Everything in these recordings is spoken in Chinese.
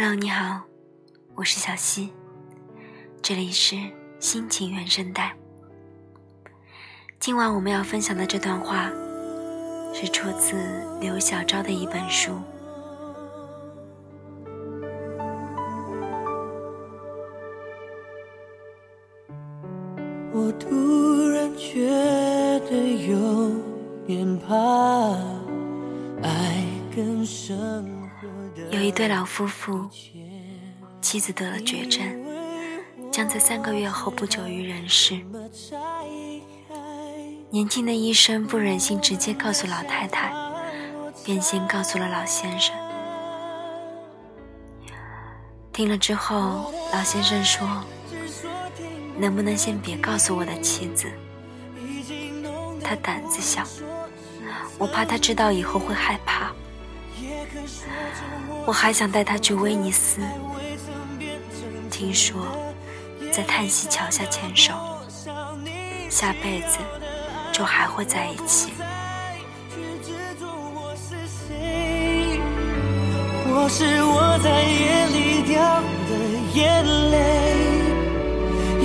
Hello，你好，我是小溪，这里是心情原声带。今晚我们要分享的这段话，是出自刘小昭的一本书。我突然觉得有点怕，爱更深。有一对老夫妇，妻子得了绝症，将在三个月后不久于人世。年轻的医生不忍心直接告诉老太太，便先告诉了老先生。听了之后，老先生说：“能不能先别告诉我的妻子？她胆子小，我怕她知道以后会害怕。”我还想带他去威尼斯，听说在叹息桥下牵手，下辈子就还会在一起。或是我在夜里掉的眼泪，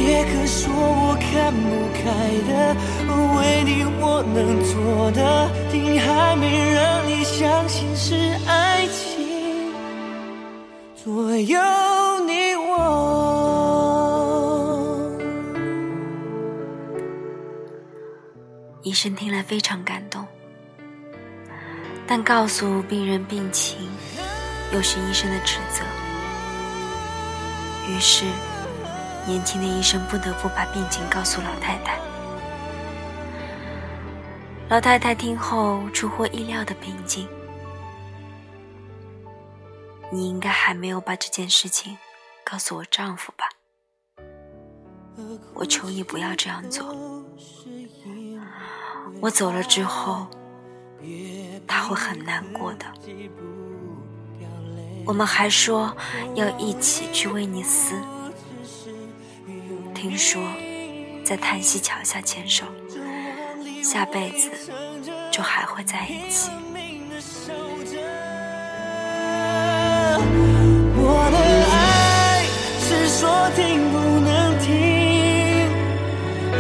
也可说我看不开的，为你我能做的，竟还没让你左右你我。医生听了非常感动，但告诉病人病情又是医生的职责，于是年轻的医生不得不把病情告诉老太太。老太太听后出乎意料的平静。你应该还没有把这件事情告诉我丈夫吧？我求你不要这样做。我走了之后，他会很难过的。我们还说要一起去威尼斯，听说在叹息桥下牵手，下辈子就还会在一起。听不能听，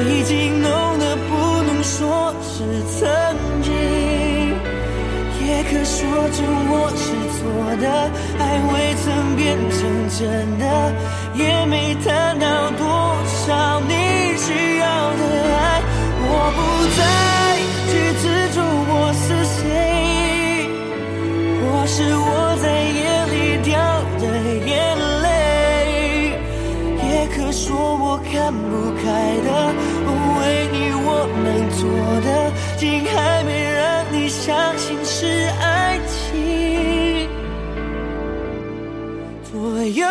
已经浓得不能说是曾经，也可说着我是错的，爱未曾变成真的，也没谈到多少你需要的爱，我不再去执着我是谁，或是我。说我看不开的，为你我能做的，竟还没让你相信是爱情。左右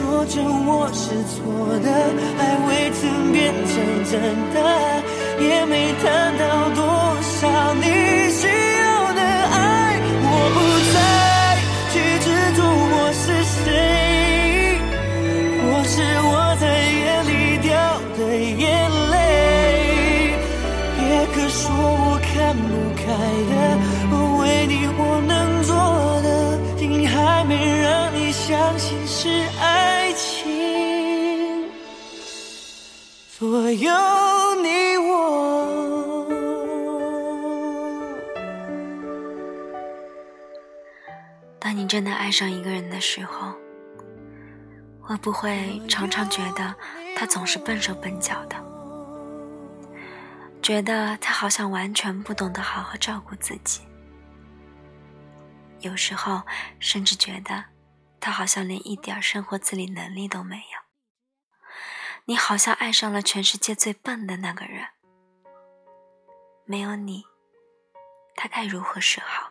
说着我是错的，爱未曾变成真的，也没谈到多少你需要的爱。我不再去执着我是谁，或是我在夜里掉的眼泪。也可说我看不开的，为你我能做的，竟还没让相信。是爱情左右你我。当你真的爱上一个人的时候，会不会常常觉得他总是笨手笨脚的？觉得他好像完全不懂得好好照顾自己？有时候甚至觉得。他好像连一点生活自理能力都没有。你好像爱上了全世界最笨的那个人。没有你，他该如何是好？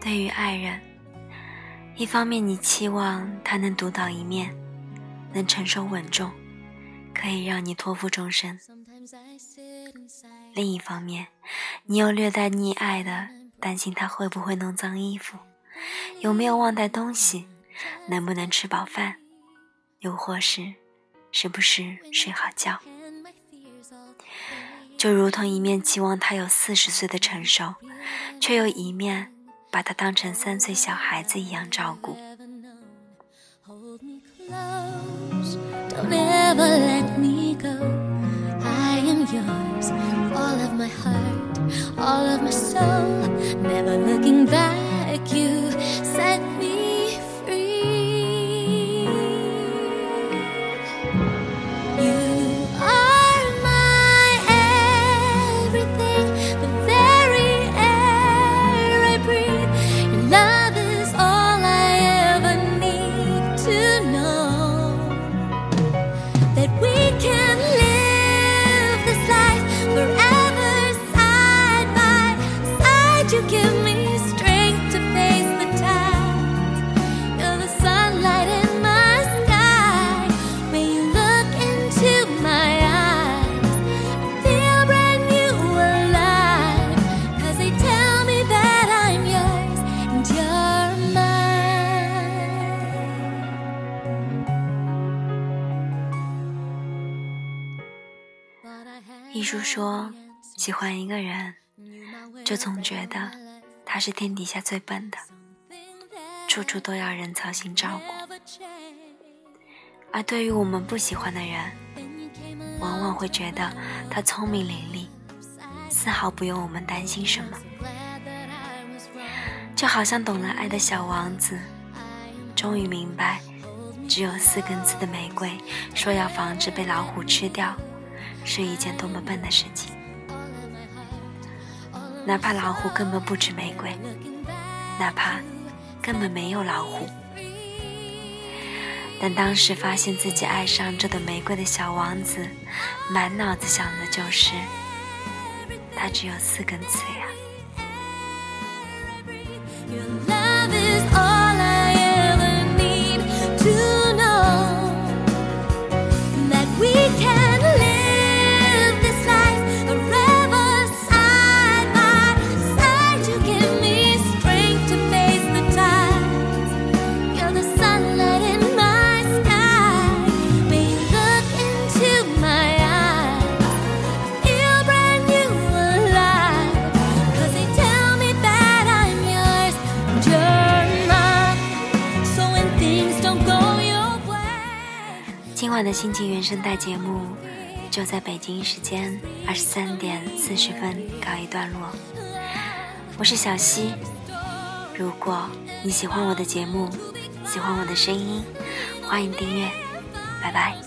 对于爱人。一方面，你期望他能独当一面，能承受稳重，可以让你托付终身；另一方面，你又略带溺爱的担心他会不会弄脏衣服，有没有忘带东西，能不能吃饱饭，又或是是不是睡好觉。就如同一面期望他有四十岁的成熟，却又一面。把他当成三岁小孩子一样照顾。艺术说，喜欢一个人，就总觉得他是天底下最笨的，处处都要人操心照顾；而对于我们不喜欢的人，往往会觉得他聪明伶俐，丝毫不用我们担心什么。就好像懂了爱的小王子，终于明白，只有四根刺的玫瑰，说要防止被老虎吃掉。是一件多么笨的事情！哪怕老虎根本不吃玫瑰，哪怕根本没有老虎，但当时发现自己爱上这朵玫瑰的小王子，满脑子想的就是，它只有四根刺呀。的心情原声带节目就在北京时间二十三点四十分告一段落。我是小溪，如果你喜欢我的节目，喜欢我的声音，欢迎订阅，拜拜。